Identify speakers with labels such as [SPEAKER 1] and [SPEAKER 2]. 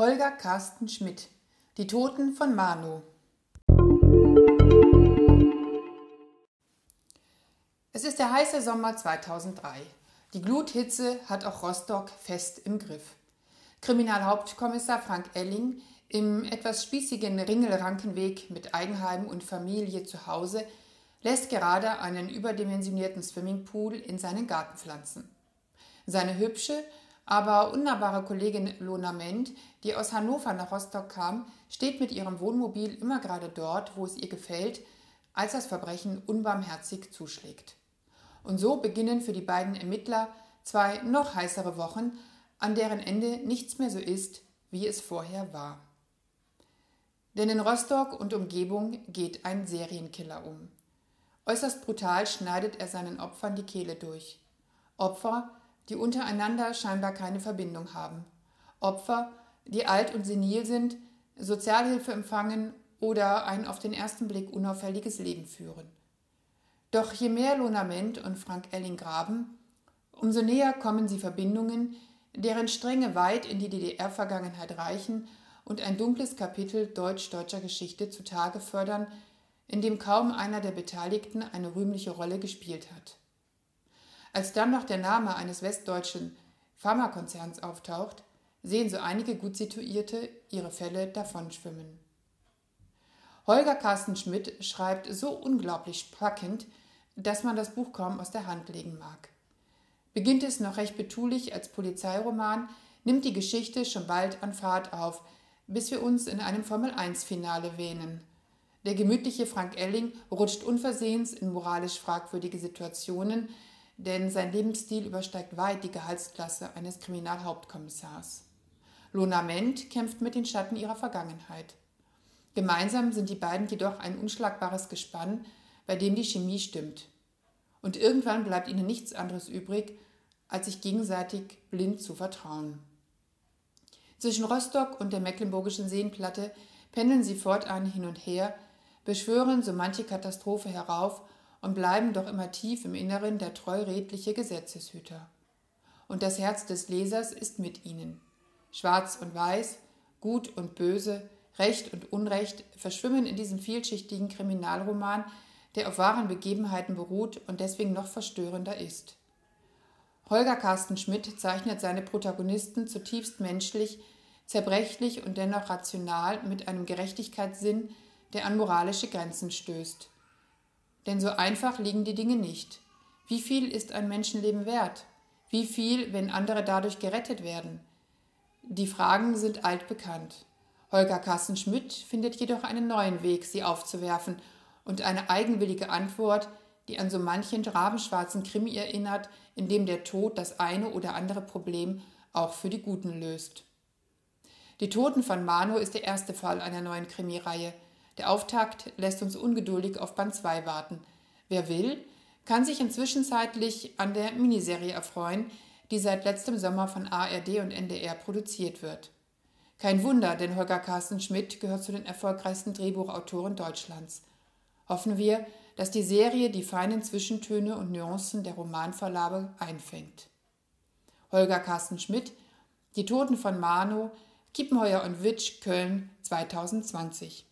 [SPEAKER 1] Holger Carsten Schmidt Die Toten von Manu Es ist der heiße Sommer 2003. Die Gluthitze hat auch Rostock fest im Griff. Kriminalhauptkommissar Frank Elling im etwas spießigen Ringelrankenweg mit Eigenheim und Familie zu Hause lässt gerade einen überdimensionierten Swimmingpool in seinen Garten pflanzen. Seine hübsche, aber unnahbare Kollegin Lona Ment, die aus Hannover nach Rostock kam, steht mit ihrem Wohnmobil immer gerade dort, wo es ihr gefällt, als das Verbrechen unbarmherzig zuschlägt. Und so beginnen für die beiden Ermittler zwei noch heißere Wochen, an deren Ende nichts mehr so ist, wie es vorher war. Denn in Rostock und Umgebung geht ein Serienkiller um. Äußerst brutal schneidet er seinen Opfern die Kehle durch. Opfer, die untereinander scheinbar keine Verbindung haben. Opfer, die alt und senil sind, Sozialhilfe empfangen oder ein auf den ersten Blick unauffälliges Leben führen. Doch je mehr Lonament und Frank Elling graben, umso näher kommen sie Verbindungen, deren Stränge weit in die DDR-Vergangenheit reichen und ein dunkles Kapitel deutsch-deutscher Geschichte zutage fördern, in dem kaum einer der Beteiligten eine rühmliche Rolle gespielt hat. Als dann noch der Name eines westdeutschen Pharmakonzerns auftaucht, sehen so einige gut situierte ihre Fälle davonschwimmen. Holger Carsten Schmidt schreibt so unglaublich packend, dass man das Buch kaum aus der Hand legen mag. Beginnt es noch recht betulich als Polizeiroman, nimmt die Geschichte schon bald an Fahrt auf, bis wir uns in einem Formel-1-Finale wähnen. Der gemütliche Frank Elling rutscht unversehens in moralisch fragwürdige Situationen, denn sein Lebensstil übersteigt weit die Gehaltsklasse eines Kriminalhauptkommissars. Lona Ment kämpft mit den Schatten ihrer Vergangenheit. Gemeinsam sind die beiden jedoch ein unschlagbares Gespann, bei dem die Chemie stimmt. Und irgendwann bleibt ihnen nichts anderes übrig, als sich gegenseitig blind zu vertrauen. Zwischen Rostock und der Mecklenburgischen Seenplatte pendeln sie fortan hin und her, beschwören so manche Katastrophe herauf und bleiben doch immer tief im Inneren der treuredliche Gesetzeshüter. Und das Herz des Lesers ist mit ihnen. Schwarz und Weiß, Gut und Böse, Recht und Unrecht verschwimmen in diesem vielschichtigen Kriminalroman, der auf wahren Begebenheiten beruht und deswegen noch verstörender ist. Holger Carsten Schmidt zeichnet seine Protagonisten zutiefst menschlich, zerbrechlich und dennoch rational mit einem Gerechtigkeitssinn, der an moralische Grenzen stößt. Denn so einfach liegen die Dinge nicht. Wie viel ist ein Menschenleben wert? Wie viel, wenn andere dadurch gerettet werden? Die Fragen sind altbekannt. Holger Carsten Schmidt findet jedoch einen neuen Weg, sie aufzuwerfen und eine eigenwillige Antwort, die an so manchen rabenschwarzen Krimi erinnert, in dem der Tod das eine oder andere Problem auch für die Guten löst. Die Toten von Mano ist der erste Fall einer neuen Krimireihe. Der Auftakt lässt uns ungeduldig auf Band 2 warten. Wer will, kann sich inzwischenzeitlich an der Miniserie erfreuen, die seit letztem Sommer von ARD und NDR produziert wird. Kein Wunder, denn Holger Carsten Schmidt gehört zu den erfolgreichsten Drehbuchautoren Deutschlands hoffen wir, dass die Serie die feinen Zwischentöne und Nuancen der Romanverlage einfängt. Holger Carsten Schmidt, Die Toten von Mano, Kiepenheuer und Witsch, Köln 2020.